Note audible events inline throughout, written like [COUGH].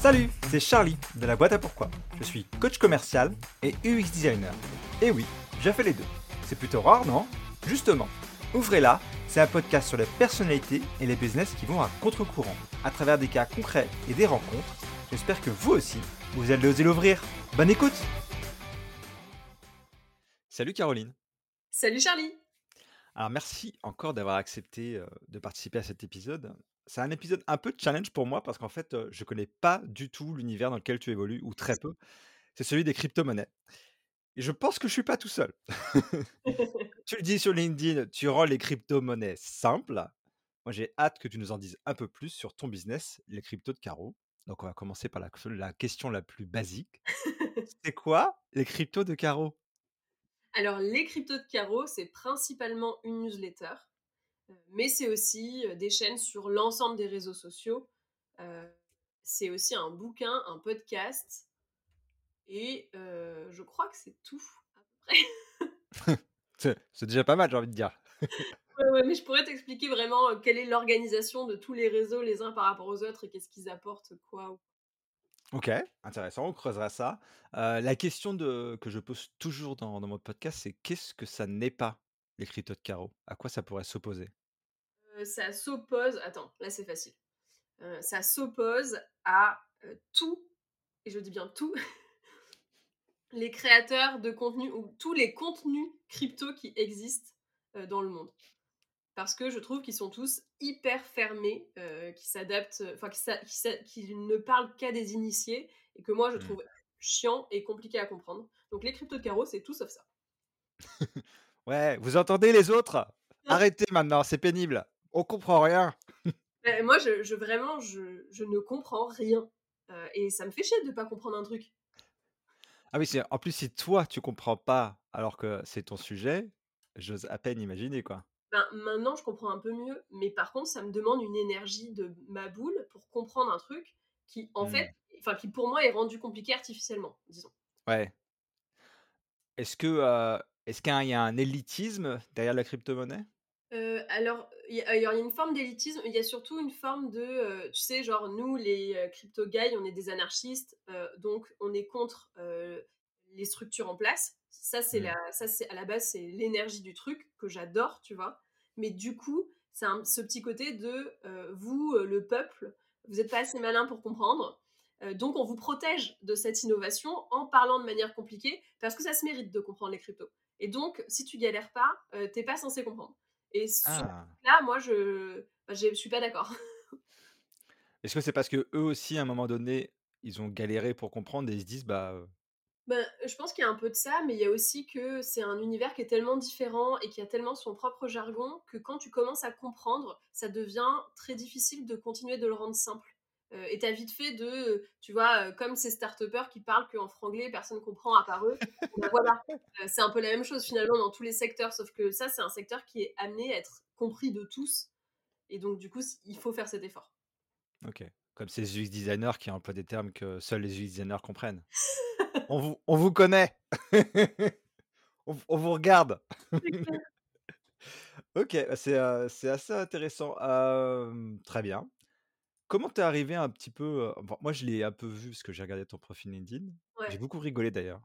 Salut, c'est Charlie de la boîte à pourquoi. Je suis coach commercial et UX designer. Et oui, j'ai fait les deux. C'est plutôt rare, non? Justement, Ouvrez-la, c'est un podcast sur les personnalités et les business qui vont à contre-courant, à travers des cas concrets et des rencontres. J'espère que vous aussi, vous allez oser l'ouvrir. Bonne écoute Salut Caroline Salut Charlie Alors merci encore d'avoir accepté euh, de participer à cet épisode. C'est un épisode un peu de challenge pour moi parce qu'en fait, euh, je connais pas du tout l'univers dans lequel tu évolues, ou très peu. C'est celui des crypto-monnaies. Et je pense que je suis pas tout seul. [LAUGHS] [LAUGHS] tu le dis sur LinkedIn, tu rends les crypto-monnaies simples. Moi, j'ai hâte que tu nous en dises un peu plus sur ton business, les cryptos de Caro. Donc, on va commencer par la, la question la plus basique. [LAUGHS] c'est quoi les cryptos de Caro? Alors, les cryptos de Caro, c'est principalement une newsletter, mais c'est aussi euh, des chaînes sur l'ensemble des réseaux sociaux. Euh, c'est aussi un bouquin, un podcast, et je crois que c'est tout, à peu près. [LAUGHS] c'est déjà pas mal, j'ai envie de dire. [LAUGHS] ouais, mais je pourrais t'expliquer vraiment quelle est l'organisation de tous les réseaux les uns par rapport aux autres et qu'est-ce qu'ils apportent, quoi. Ok, intéressant, on creusera ça. la question de, que je pose toujours dans, dans mon podcast, c'est qu'est-ce que ça n'est pas, les cryptos de carreau? À quoi ça pourrait s'opposer? Ça s'oppose, attends, là c'est facile. ça s'oppose à tout, et je dis bien tout, [LAUGHS] les créateurs de contenu ou tous les contenus crypto qui existent euh, dans le monde. Parce que je trouve qu'ils sont tous hyper fermés, euh, qui s'adaptent, enfin qui, ne parlent qu'à des initiés et que moi je mmh. trouve chiant et compliqué à comprendre. Donc les cryptos de carreau, c'est tout sauf ça. [LAUGHS] ouais, vous entendez les autres? Arrêtez maintenant, c'est pénible. On comprend rien. moi, je, vraiment, je, je, ne comprends rien. Euh, et ça me fait chier de ne pas comprendre un truc. Ah oui, c'est en plus, si toi, tu comprends pas alors que c'est ton sujet, j'ose à peine imaginer, quoi. Ben, maintenant, je comprends un peu mieux, mais par contre, ça me demande une énergie de ma boule pour comprendre un truc qui, en fait, mmh. enfin, qui pour moi est rendu compliqué artificiellement, disons. Ouais. Est-ce que, est-ce qu'il y a un élitisme derrière la crypto-monnaie? Euh, alors, il y, a une forme d'élitisme, il y a surtout une forme de, euh, tu sais, genre nous, les euh, crypto guys, on est des anarchistes, donc on est contre les structures en place. Ça, c'est mmh. la, ça, c'est à la base, c'est l'énergie du truc que j'adore, tu vois. Mais du coup, c'est ce petit côté de vous, le peuple, vous n'êtes pas assez malin pour comprendre. donc, on vous protège de cette innovation en parlant de manière compliquée parce que ça se mérite de comprendre les cryptos. Et donc, si tu galères pas, t'es pas censé comprendre. Et ah. là, moi, je bah, je suis pas d'accord. [LAUGHS] Est-ce que c'est parce que eux aussi, à un moment donné, ils ont galéré pour comprendre et ils se disent bah ben, je pense qu'il y a un peu de ça, mais il y a aussi que c'est un univers qui est tellement différent et qui a tellement son propre jargon que quand tu commences à comprendre, ça devient très difficile de continuer de le rendre simple. Euh, et t'as vite fait de, tu vois, euh, comme ces start qui parlent qu'en franglais, personne comprend à part eux. [LAUGHS] Ben voilà, euh, c'est un peu la même chose finalement dans tous les secteurs, sauf que ça, c'est un secteur qui est amené à être compris de tous. Et donc, du coup, il faut faire cet effort. Ok. Comme ces UX designers qui emploient des termes que seuls les UX designers comprennent. [LAUGHS] on, vous, on vous connaît. [LAUGHS] on, on, vous regarde. ok, bah, c'est assez intéressant. très bien. Comment t'es arrivé un petit peu, moi je l'ai un peu vu parce que j'ai regardé ton profil LinkedIn. J'ai beaucoup rigolé d'ailleurs.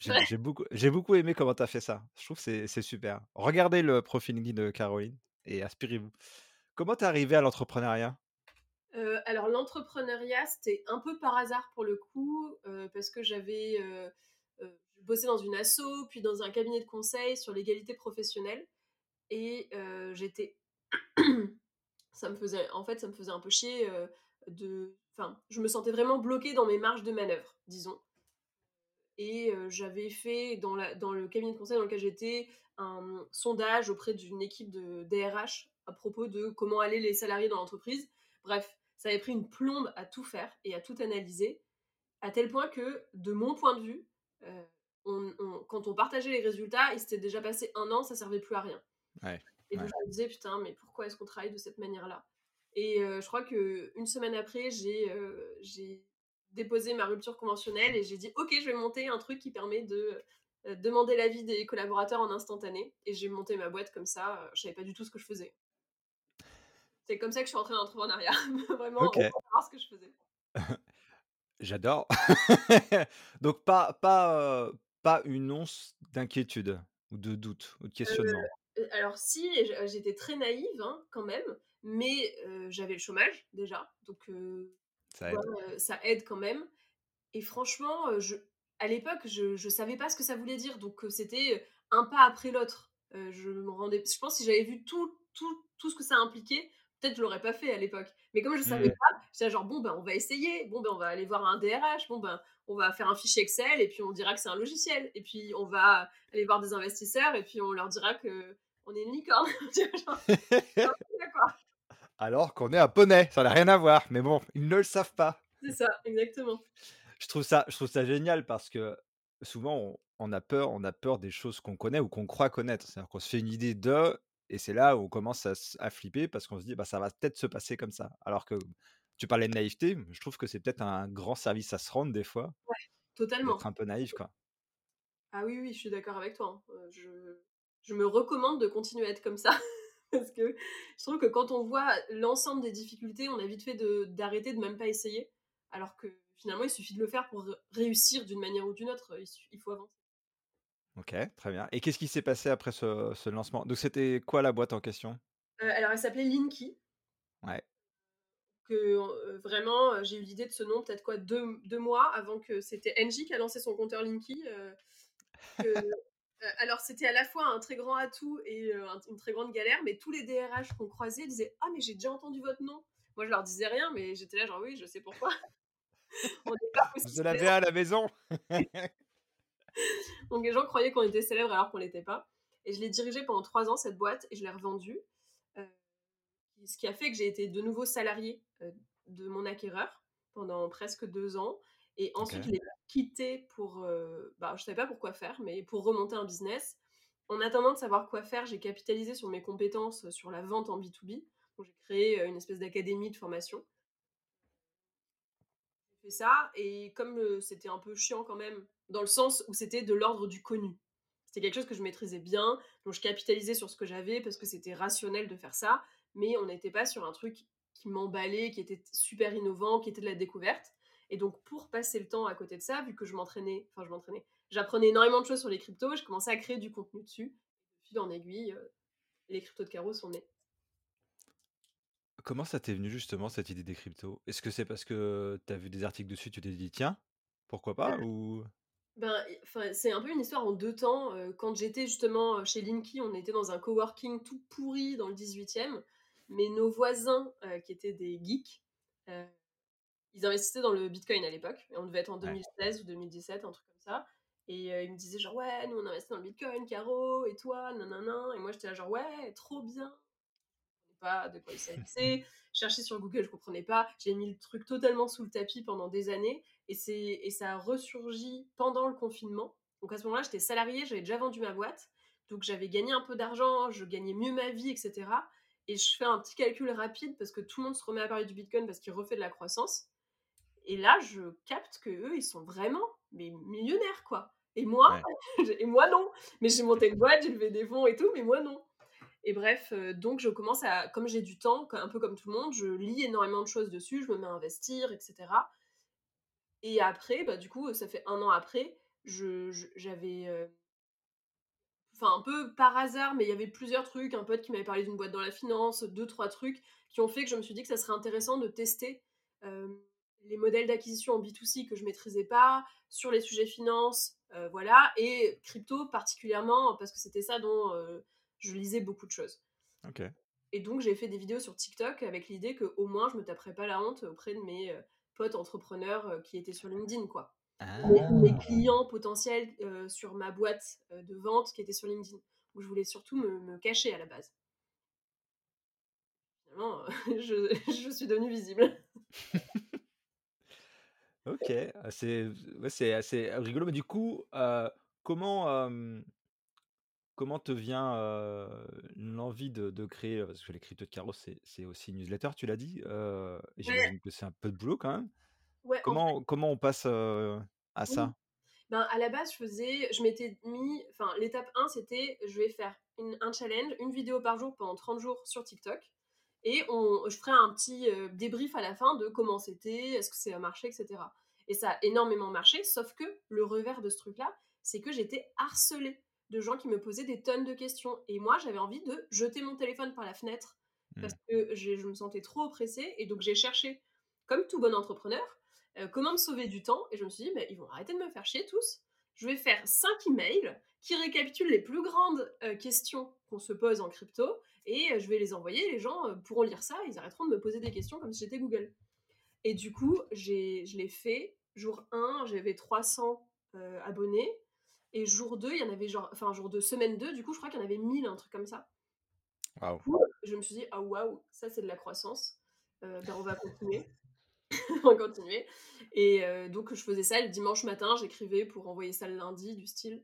J'ai beaucoup j'ai beaucoup aimé comment t'as fait ça. Je trouve que c'est super. Regardez le profil LinkedIn de Caroline et inspirez-vous. Comment t'es arrivé à l'entrepreneuriat? alors l'entrepreneuriat, c'était un peu par hasard pour le coup, parce que j'avais, bossé dans une asso, puis dans un cabinet de conseil sur l'égalité professionnelle et j'étais ça me faisait, en fait, ça me faisait un peu chier euh, de. Enfin, je me sentais vraiment bloquée dans mes marges de manœuvre, disons. Et euh, j'avais fait dans, le cabinet de conseil dans lequel j'étais un sondage auprès d'une équipe de DRH à propos de comment allaient les salariés dans l'entreprise. Bref, ça avait pris une plombe à tout faire et à tout analyser, à tel point que, de mon point de vue, euh, quand on partageait les résultats, il s'était déjà passé un an, ça servait plus à rien. Ouais. Et donc, je me disais, putain, mais pourquoi est-ce qu'on travaille de cette manière-là? Et euh, je crois qu'une semaine après, euh, j'ai déposé ma rupture conventionnelle et j'ai dit, ok, je vais monter un truc qui permet de euh, demander l'avis des collaborateurs en instantané. Et j'ai monté ma boîte comme ça. je savais pas du tout ce que je faisais. C'est comme ça que je suis entrée dans l'entrepreneuriat. [LAUGHS] Vraiment, okay. savoir ce que je faisais. [LAUGHS] J'adore. [LAUGHS] Donc pas pas, pas une once d'inquiétude ou de doute ou de questionnement? Heu, alors si, j'étais très naïve, hein, quand même, mais heu, j'avais le chômage déjà, donc tu Ça aide. heu, ça aide quand même et franchement, je à l'époque, je je savais pas ce que ça voulait dire, donc c'était, un pas après l'autre. Je me rendais je pense si j'avais vu tout tout tout ce que ça impliquait, peut-être je l'aurais pas fait à l'époque. Mais comme je savais Mmh. pas, j'étais genre: «Bon, ben, on va essayer. Bon, ben, on va aller voir un DRH. Bon, ben, on va faire un fichier Excel et puis on dira que c'est un logiciel et puis on va aller voir des investisseurs et puis on leur dira qu'on est une licorne». [LAUGHS] Genre? Alors qu'on est un poney, ça n'a rien à voir, mais bon, ils ne le savent pas. C'est ça, exactement. Je trouve ça je trouve ça génial parce que souvent on on a peur on a peur des choses qu'on connaît ou qu'on croit connaître. C'est-à-dire qu'on se fait une idée de et c'est là où on commence à flipper parce qu'on se dit: «Bah, ça va peut-être se passer comme ça». Alors que tu parlais de naïveté, je trouve que c'est peut-être un grand service à se rendre des fois, Ouais, totalement. d'être un peu naïf, quoi. Ah oui, oui, je suis d'accord avec toi, hein. Heu, je je me recommande de continuer à être comme ça [LAUGHS] parce que je trouve que quand on voit l'ensemble des difficultés, on a vite fait d'arrêter, de même pas essayer. Alors que finalement, il suffit de le faire pour réussir d'une manière ou d'une autre, il faut avancer. OK, très bien et qu'est-ce qui s'est passé après ce ce lancement? Donc c'était quoi la boîte en question? Heu, alors elle s'appelait Linky, Ouais, que, vraiment, j'ai eu l'idée de ce nom peut-être quoi deux 2 mois avant que c'était Engie qui a lancé son compteur Linky, que alors c'était à la fois un très grand atout et une très grande galère, mais tous les DRH qu'on croisait disaient: «Ah mais j'ai déjà entendu votre nom». Moi je leur disais rien, mais j'étais là genre: «Oui, je sais pourquoi, [LAUGHS] on n'est pas aussi vous en avez célèbres». un à la maison? [LAUGHS] [LAUGHS] [LAUGHS] Donc les gens croyaient qu'on était célèbres alors qu'on l'était pas et je l'ai dirigée pendant 3 ans cette boîte et je l'ai revendue, heu, ce qui a fait que j'ai été de nouveau salariée, heu, de mon acquéreur pendant presque 2 ans et ensuite je OK, l'ai quittée pour, heu, bah, je savais pas pour quoi faire, mais pour remonter un business. En attendant de savoir quoi faire, j'ai capitalisé sur mes compétences, sur la vente en B2B. Donc j'ai créé, une espèce d'académie de formation. J'ai fait ça et comme, c'était un peu chiant quand même, dans le sens où c'était de l'ordre du connu. C'était quelque chose que je maîtrisais bien, donc je capitalisais sur ce que j'avais parce que c'était rationnel de faire ça, mais on n'était pas sur un truc qui m'emballait, qui était super innovant, qui était de la découverte et donc pour passer le temps à côté de ça, vu que je m'entraînais enfin je m'entraînais, j'apprenais énormément de choses sur les cryptos, je commençais à créer du contenu dessus. De fil en aiguille, heu, les cryptos de carreau sont nés. Comment ça t'est venu justement cette idée des cryptos? Est-ce que c'est parce que tu as vu des articles dessus, tu t'es dit: «Tiens, pourquoi pas?» [CLEARS THROAT] ou? Ben, c'est un peu une histoire en 2 temps, quand j'étais justement, chez Linky, on était dans un coworking tout pourri dans le 18e, mais nos voisins, qui étaient des geeks, ils investissaient dans le bitcoin à l'époque on devait être en Ouais. 2016 ou 2017, un truc comme ça et ils me disaient genre: «Ouais, nous on investit dans le bitcoin, Caro et toi, nin et moi j'étais là genre: «Ouais, trop bien!» pas de quoi il [LAUGHS] s'agissait. Chercher sur Google, je comprenais pas. J'ai mis le truc totalement sous le tapis pendant des années et, c'est, et ça a ressurgi pendant le confinement. Donc à ce moment-là, j'étais salariée, j'avais déjà vendu ma boîte. Donc j'avais gagné un peu d'argent, je gagnais mieux ma vie, etc. Et je fais un petit calcul rapide parce que tout le monde se remet à parler du Bitcoin parce qu'il refait de la croissance. Et là, je capte que eux, ils sont vraiment mais millionnaires, quoi. Et moi, Ouais. [LAUGHS] et moi non. Mais j'ai monté une boîte, j'ai levé des fonds et tout, mais moi non. Et bref, euh, donc je commence à, comme j'ai du temps, un peu comme tout le monde, je lis énormément de choses dessus, je me mets à investir, etc. Et après, bah, du coup, ça fait un an après, je, je- j'avais, euh, enfin un peu par hasard, mais il y avait plusieurs trucs, un pote qui m'avait parlé d'une boîte dans la finance, deux, trois trucs, qui ont fait que je me suis dit que ça serait intéressant de tester euh, les modèles d'acquisition en B2C que je maîtrisais pas, sur les sujets finance, euh, voilà, et crypto particulièrement, parce que c'était ça dont je lisais beaucoup de choses. OK. Et donc, j'ai fait des vidéos sur TikTok avec l'idée qu'au moins, je me taperais pas la honte auprès de mes potes entrepreneurs euh, qui étaient sur LinkedIn, quoi. Mes, mes Ah! clients potentiels euh, sur ma boîte euh, de vente qui était sur LinkedIn. Donc, je voulais surtout me, me cacher à la base. Finalement, [LAUGHS] je, je suis devenue visible. OK, ah c'est ouais, assez rigolo, mais du coup, comment, comment te vient, l'envie de de créer, parce que les cryptos de Carreau, c'est aussi newsletter, tu l'as dit, Ouais, j'imagine que c'est un peu de boulot quand même? ouais, en fait, Comment comment on passe, à oui. ça? Ben, à la base, je faisais, je m'étais mis, enfin, l'étape 1, c'était, je vais faire une- un challenge, une vidéo par jour pendant 30 jours sur TikTok. Et on, je ferai un petit euh, débrief à la fin de comment c'était, est-ce que ça a marché, etc. Et ça a énormément marché, sauf que le revers de ce truc-là, c'est que j'étais harcelée de gens qui me posaient des tonnes de questions. Et moi, j'avais envie de jeter mon téléphone par la fenêtre parce Mmh. que je, me sentais trop oppressée. Et donc, j'ai cherché, comme tout bon entrepreneur, euh, comment me sauver du temps. Et je me suis dit, mais ils vont arrêter de me faire chier tous. Je vais faire 5 emails qui récapitulent les plus grandes euh, questions qu'on se pose en crypto et euh, je vais les envoyer. Les gens pourront lire ça, ils arrêteront de me poser des questions comme si j'étais Google. Et du coup, j'ai, je l'ai fait. Jour 1, j'avais 300 euh, abonnés. Et jour 2, il y en avait genre. Enfin, jour 2, semaine 2, du coup, je crois qu'il y en avait 1000, un truc comme ça. Du coup, je me suis dit, ah waouh, ça c'est de la croissance. Euh, ben, on va continuer. [LAUGHS] on va continuer. Et euh, donc, je faisais ça le dimanche matin, j'écrivais pour envoyer ça le lundi, du style.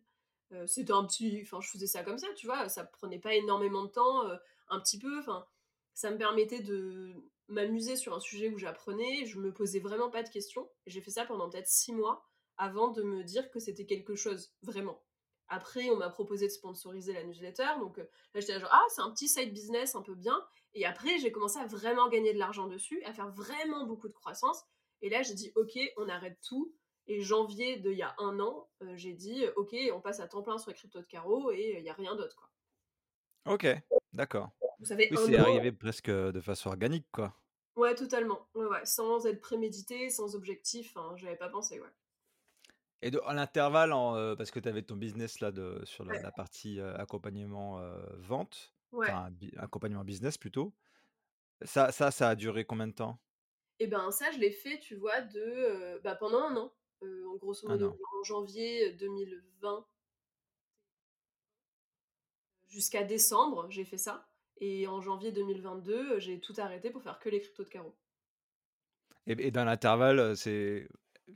Euh, C'était un petit. Enfin, je faisais ça comme ça, tu vois. Ça prenait pas énormément de temps, un petit peu. Enfin, ça me permettait de m'amuser sur un sujet où j'apprenais. Je me posais vraiment pas de questions. J'ai fait ça pendant peut-être six mois avant de me dire que c'était quelque chose, vraiment. Après, on m'a proposé de sponsoriser la newsletter. Donc euh, là, j'étais genre, ah, c'est un petit side business un peu bien. Et après, j'ai commencé à vraiment gagner de l'argent dessus, à faire vraiment beaucoup de croissance. Et là, j'ai dit, ok, on arrête tout. Et janvier d'il y a un an, euh, j'ai dit, ok, on passe à temps plein sur les cryptos de carreau et il n'y a rien d'autre. quoi. Ok, d'accord. Vous savez, Oui, c'est arrivé presque de façon organique, quoi. Ouais, totalement. Ouais, ouais. Sans être prémédité, sans objectif. Hein, J'avais pas pensé, ouais. Et de, à l'intervalle, en, euh, parce que tu avais ton business là de, sur la, partie euh, accompagnement euh, vente, ouais. enfin bi- accompagnement business plutôt, ça, ça, ça a duré combien de temps? Et ben ça, je l'ai fait, tu vois, de euh, bah, pendant un an. Euh, en grosso Un modo, an. en janvier 2020 jusqu'à décembre, j'ai fait ça. Et en janvier 2022, j'ai tout arrêté pour faire que les cryptos de carreau. Et, et dans l'intervalle, euh, c'est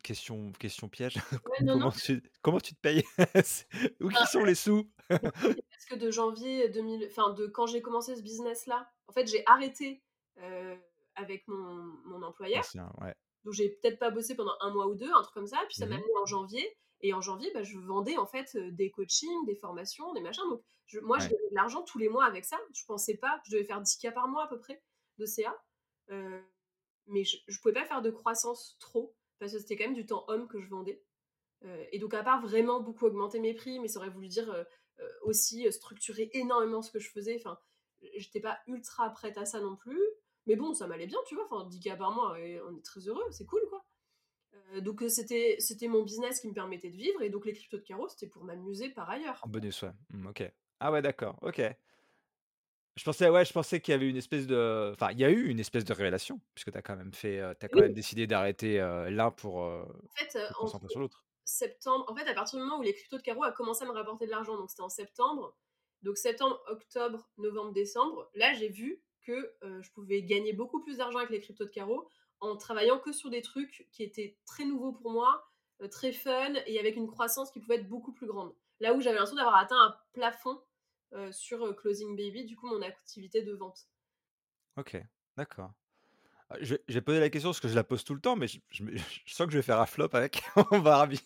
question, question piège. [LAUGHS] Ouais, non, comment non. tu, comment tu te payes? [LAUGHS] Où qui sont les sous? Parce que de janvier 2000, enfin de quand j'ai commencé ce business-là, en fait, j'ai arrêté euh, avec mon, mon employeur. Ouais. Donc j'ai peut-être pas bossé pendant un mois ou deux, un truc comme ça. Puis ça m'a Mhm. amené en janvier. Et en janvier, bah, je vendais en fait des coachings, des formations, des machins. Donc je- moi, je gagnais de l'argent tous les mois avec ça. Je pensais pas, je devais faire 10 k par mois à peu près de CA. Euh, mais je, je pouvais pas faire de croissance trop parce que c'était quand même du temps homme que je vendais. Euh, et donc à part vraiment beaucoup augmenter mes prix, mais ça aurait voulu dire euh, euh, aussi structurer énormément ce que je faisais. Enfin, j'étais pas ultra prête à ça non plus. Mais bon, ça m'allait bien, tu vois. Enfin, 10 k par mois, et on est très heureux, c'est cool, quoi. Donc c'était c'était mon business qui me permettait de vivre et donc les cryptos de carreau c'était pour m'amuser par ailleurs. En bonus, ouais. Hmm, ok. Ah ouais, d'accord. Ok. Je pensais, ouais, je pensais qu'il y avait une espèce de, enfin, il y a eu une espèce de révélation puisque tu as quand même fait, euh, t'as quand Oui, même décidé d'arrêter euh, l'un pour euh, en fait euh, te concentrer sur l'autre. septembre, en fait à partir du moment où les cryptos de carreau a commencé à me rapporter de l'argent, donc c'était en septembre, donc septembre, octobre, novembre, décembre, là j'ai vu que euh, je pouvais gagner beaucoup plus d'argent avec les cryptos de carreau en travaillant que sur des trucs qui étaient très nouveaux pour moi, euh, très fun et avec une croissance qui pouvait être beaucoup plus grande. Là où j'avais l'impression d'avoir atteint un plafond sur euh, Closing Baby, du coup mon activité de vente. Ok, d'accord. Ah, vais poser la question parce que je la pose tout le temps, mais je, je me- [LAUGHS] je sens que je vais faire un flop avec. [LAUGHS] On verra bien.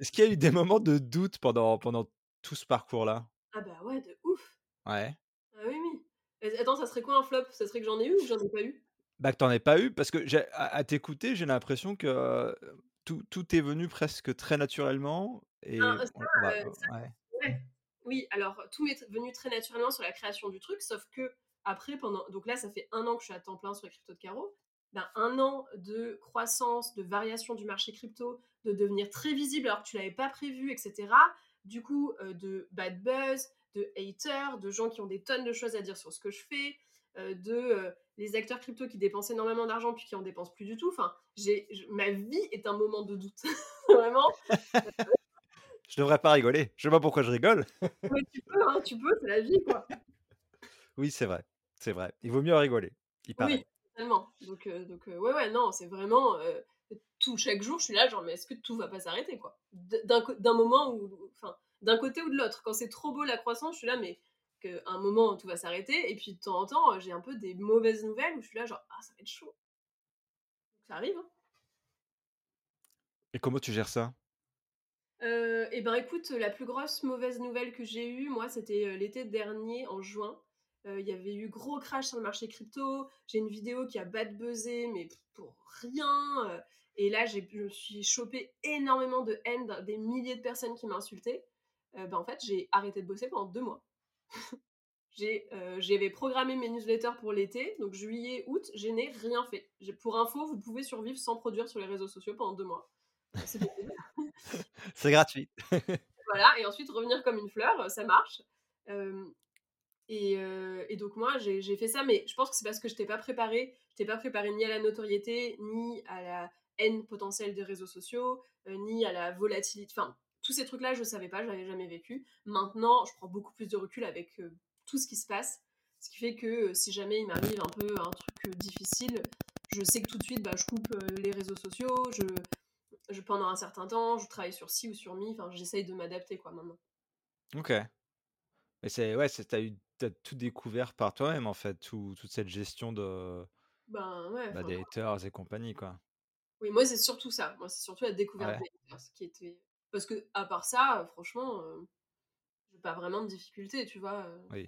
Est-ce qu'il y a eu des moments de doute pendant, pendant tout ce parcours-là? Ah bah ouais, de ouf. Ouais. Ah oui, oui. Attends, ça serait quoi un flop? Ça serait que j'en ai eu ou que j'en ai pas eu? Bah que t'en aies pas eu parce que j'ai- à, à t'écouter, j'ai l'impression que euh, tout, tout est venu presque très naturellement et Ah, on, ça, on va, euh, ça, ouais. ouais. Oui, alors tout m'est venu très naturellement sur la création du truc, sauf que après, pendant. Donc là, ça fait un an que je suis à temps plein sur les cryptos de carreau. Ben, un an de croissance, de variation du marché crypto, de devenir très visible alors que tu l'avais pas prévu, etc. Du coup, euh, de bad buzz, de haters, de gens qui ont des tonnes de choses à dire sur ce que je fais, euh, de euh, les acteurs crypto qui dépensent énormément d'argent puis qui en dépensent plus du tout. Enfin, j'ai, ma vie est un moment de doute. [LAUGHS] Vraiment. [LAUGHS] Je devrais pas rigoler. Je sais pas pourquoi je rigole. [LAUGHS] Mais tu peux, hein, tu peux, c'est la vie, quoi. Oui, c'est vrai. C'est vrai. Il vaut mieux rigoler. Il paraît. Oui, totalement. Donc, euh, donc euh, ouais, ouais, non, c'est vraiment euh, tout chaque jour, je suis là, genre, mais est-ce que tout va pas s'arrêter, quoi? D'un moment où, enfin, d'un côté ou de l'autre. Quand c'est trop beau la croissance, je suis là, mais qu'à un moment tout va s'arrêter. Et puis de temps en temps, j'ai un peu des mauvaises nouvelles où je suis là, genre, ah, ça va être chaud. Ça arrive. Hein. Et comment tu gères ça? Euh, et ben écoute, la plus grosse mauvaise nouvelle que j'ai eue, moi, c'était euh, l'été dernier, en juin. Euh, Il y avait eu gros crash sur le marché crypto. J'ai une vidéo qui a bad buzzé, mais pour rien. Et là, je me suis chopé énormément de haine des milliers de personnes qui m'insultaient. Bah, en fait, j'ai arrêté de bosser pendant 2 mois. [LAUGHS] J'avais programmé mes newsletters pour l'été, donc juillet, août, je n'ai rien fait. Pour info, vous pouvez survivre sans produire sur les réseaux sociaux pendant 2 mois. [LAUGHS] C'est gratuit. [LAUGHS] Voilà et ensuite revenir comme une fleur, ça marche. Et et donc moi, j'ai fait ça, mais je pense que c'est parce que j'étais pas préparée. J'étais pas préparée ni à la notoriété, ni à la haine potentielle des réseaux sociaux, ni à la volatilité enfin, tous ces trucs-là, je savais pas, je l'avais jamais vécu. Maintenant, je prends beaucoup plus de recul avec, tout ce qui se passe. Ce qui fait que, si jamais il m'arrive un peu un truc, difficile, je sais que tout de suite, bah, je coupe, les réseaux sociaux, je je pendant un certain temps, je travaille sur ci ou sur mi, enfin, j'essaye de m'adapter, quoi, maintenant. OK. Mais c'est ouais, c'est tu as eu tu as tout découvert par toi-même, en fait, tout toute cette gestion de Ben, ouais, bah, des haters et compagnie, quoi. oui, moi, c'est surtout ça. Moi, c'est surtout la découverte Ouais, des haters qui était parce qu'à part ça, franchement, heu, j'ai pas vraiment de difficultés, tu vois? Heu, oui.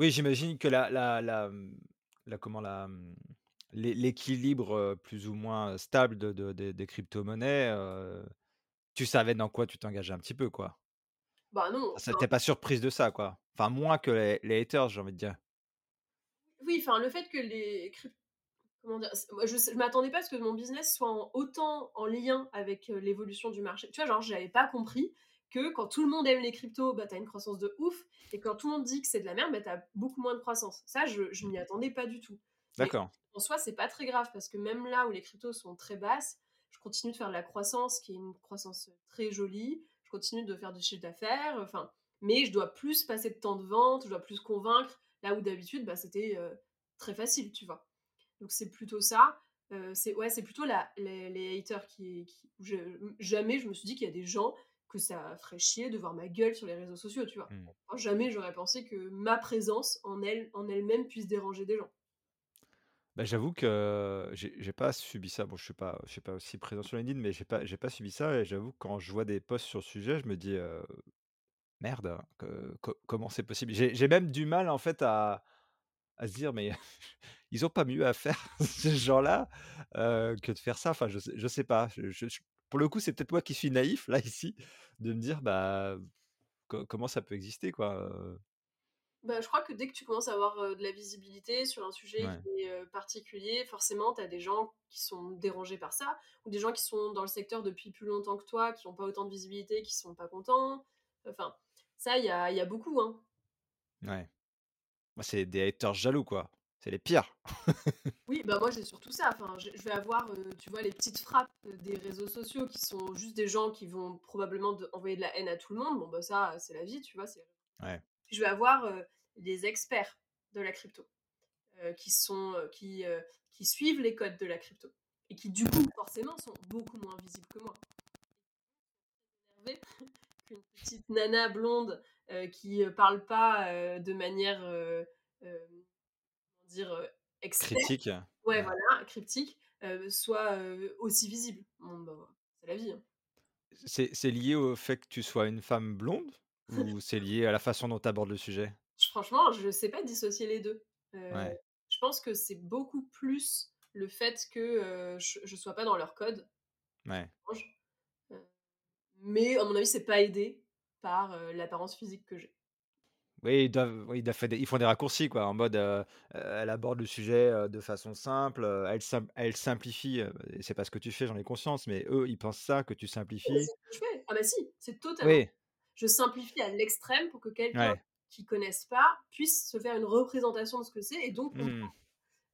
Oui, j'imagine que la la la, mmh, la comment la, mmh, l'é l'équilibre, plus ou moins stable de de des des cryptomonnaies, tu savais dans quoi tu t'engageais un petit peu, quoi? bah, non, Ça enfin pas surprise de ça, quoi? Enfin, moins que les les haters, j'ai envie de dire. oui, enfin, le fait que les cryp Comment dire? Moi, je sais je m'attendais pas à ce que mon business soit en autant en lien avec, l'évolution du marché. Tu vois, genre, j'avais pas compris que quand tout le monde aime les cryptos, bah, tu as une croissance de ouf et quand tout le monde dit que c'est de la merde, bah, tu as beaucoup moins de croissance. Ça, je je m'y attendais pas du tout. Mais D'accord. En soi, c'est pas très grave parce que même là où les cryptos sont très basses, je continue de faire de la croissance qui est une croissance, très jolie. Je continue de faire du chiffre d'affaires, enfin, mais je dois plus passer de temps de vente, je dois plus convaincre, là où d'habitude, bah, c'était, heu, très facile, tu vois? Donc c'est plutôt ça. Heu, c'est ouais, c'est plutôt la les les haters qui qui où je jamais je me suis dit qu'il y a des gens que ça ferait chier de voir ma gueule sur les réseaux sociaux, tu vois? Mmh. Jamais j'aurais pensé que ma présence en elle en elle-même puisse déranger des gens. Bah, j'avoue que j'ai pas subi ça. Bon, je suis pas je suis pas aussi présent sur LinkedIn, mais j'ai pas j'ai pas subi ça et j'avoue que quand je vois des posts sur le sujet, je me dis, «Merde, co comment c'est possible?» j'ai même du mal, en fait, à à se dire: «Mais [LAUGHS] ils ont pas mieux à faire [LAUGHS] ces gens-là, que de faire ça?» enfin, je sais je sais pas. Pour le coup, c'est peut-être moi qui suis naïf, là, ici, de me dire: «Bah, co comment ça peut exister, quoi?» Bah, je crois que dès que tu commences à avoir, de la visibilité sur un sujet ouais, qui est, particulier, forcément, tu as des gens qui sont dérangés par ça ou des gens qui sont dans le secteur depuis plus longtemps que toi, qui ont pas autant de visibilité, qui sont pas contents. Enfin, ça, il y a y a beaucoup, hein. ouais. C'est des haters jaloux, quoi. C'est les pires. [LAUGHS] Oui, bah, moi, j'ai surtout ça. Enfin, je vais avoir, tu vois, les petites frappes, des réseaux sociaux qui sont juste des gens qui vont probablement de envoyer de la haine à tout le monde. Bon, bah, ça, c'est la vie, tu vois? Ouais, je vais avoir, des experts de la crypto, heu, qui sont, heu, qui, heu, qui suivent les codes de la crypto et qui, du coup, forcément, sont beaucoup moins visibles que moi. [LAUGHS] Qu'une petite nana blonde, qui, parle pas, de manière, comment dire? Critique, Ouais, voilà, cryptique, soit, aussi visible. Bon, bah, c'est la vie, hein. C'est lié au fait que tu sois une femme blonde? Ou c'est lié à la façon dont tu abordes le sujet? Franchement, je sais pas dissocier les 2. Heu, Ouais, je pense que c'est beaucoup plus le fait que, heu, je je sois pas dans leur code, ouais. heu, mais à mon avis, c'est pas aidé par, l'apparence physique que j'ai. Oui, ils doivent oui, ils doivent faire des ils font des raccourcis, quoi, en mode, elle aborde le sujet, de façon simple, elle sim elle simplifie, c'est pas ce que tu fais, j'en ai conscience, mais eux, ils pensent ça, que tu Ah simplifies. c'est ce que je fais! Ah bah si, c'est totalement Oui, je simplifie à l'extrême pour que quelqu'un ouais. Qui connaisse pas puisse se faire une représentation de ce que c'est et donc Mmh.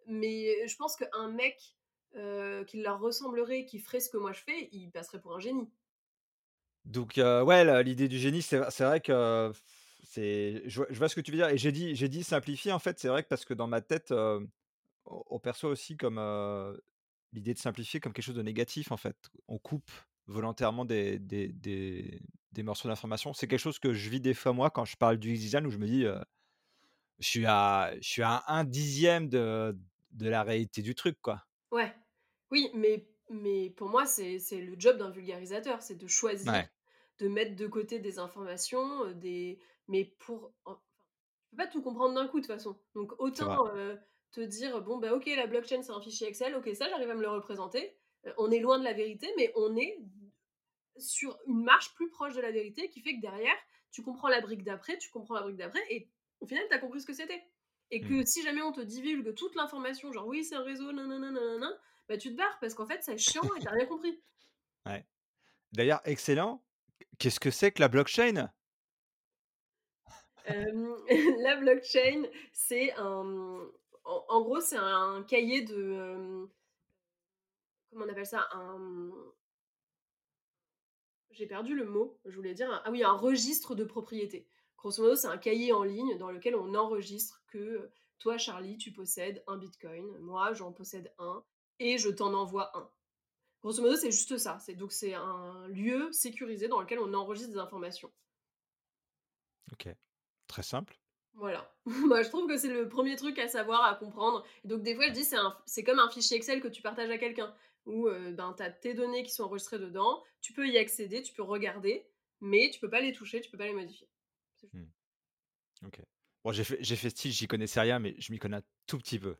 Mais je pense qu'un mec, heu, qui leur ressemblerait, qui ferait ce que moi je fais, il passerait pour un génie. Donc heu, ouais, l'idée du génie, c'est vrai que c'est je vois je vois ce que tu veux dire et j'ai dit j'ai dit simplifier, en fait, c'est vrai que parce que dans ma tête, on on perçoit aussi comme, heu, l'idée de simplifier comme quelque chose de négatif, en fait. On coupe volontairement des des des des morceaux d'information. C'est quelque chose que je vis des fois, moi, quand je parle du design où je me dis, heu, je suis à je suis à un dixième de de la réalité du truc, quoi. Ouais. Oui, mais mais pour moi, c'est le job d'un vulgarisateur, c'est de choisir, Ouais, de mettre de côté des informations, heu, des mais pour tu peux pas tout comprendre d'un coup de toute façon. Donc autant, heu, te dire: «Bon, bah, OK, la blockchain, c'est un fichier Excel, OK, ça, j'arrive à me le représenter». on est loin de la vérité, mais on est sur une marche plus proche de la vérité qui fait que derrière, tu comprends la brique d'après, tu comprends la brique d'après, et au final, tu as compris ce que c'était. Et que Mmh. si jamais on te divulgue toute l'information, genre oui, c'est un réseau, nanana, nanana, bah tu te barres parce qu'en fait, c'est chiant et t'as rien compris. [LAUGHS] Ouais. D'ailleurs, excellent. Qu'est-ce que c'est que la blockchain? [LAUGHS] La blockchain, c'est un, en en gros, c'est un cahier de, comment on appelle ça? Un, j'ai perdu le mot, je voulais dire un ah oui, un registre de propriété. Grosso modo, c'est un cahier en ligne dans lequel on enregistre que, heu, toi, Charlie, tu possèdes un bitcoin, moi, j'en possède un et je t'en envoie un. Grosso modo, c'est juste ça. C'est donc c'est un lieu sécurisé dans lequel on enregistre des informations. OK. Très simple. Voilà. [LAUGHS] Moi, je trouve que c'est le premier truc à savoir, à comprendre. Et donc des fois, je dis c'est un c'est comme un fichier Excel que tu partages à quelqu'un où, heu, ben, tu as tes données qui sont enregistrées dedans, tu peux y accéder, tu peux regarder, mais tu peux pas les toucher, tu peux pas les modifier. Mmh. OK. Bon, j'ai fait fait style, j'y connaissais rien, mais je m'y connais un tout petit peu.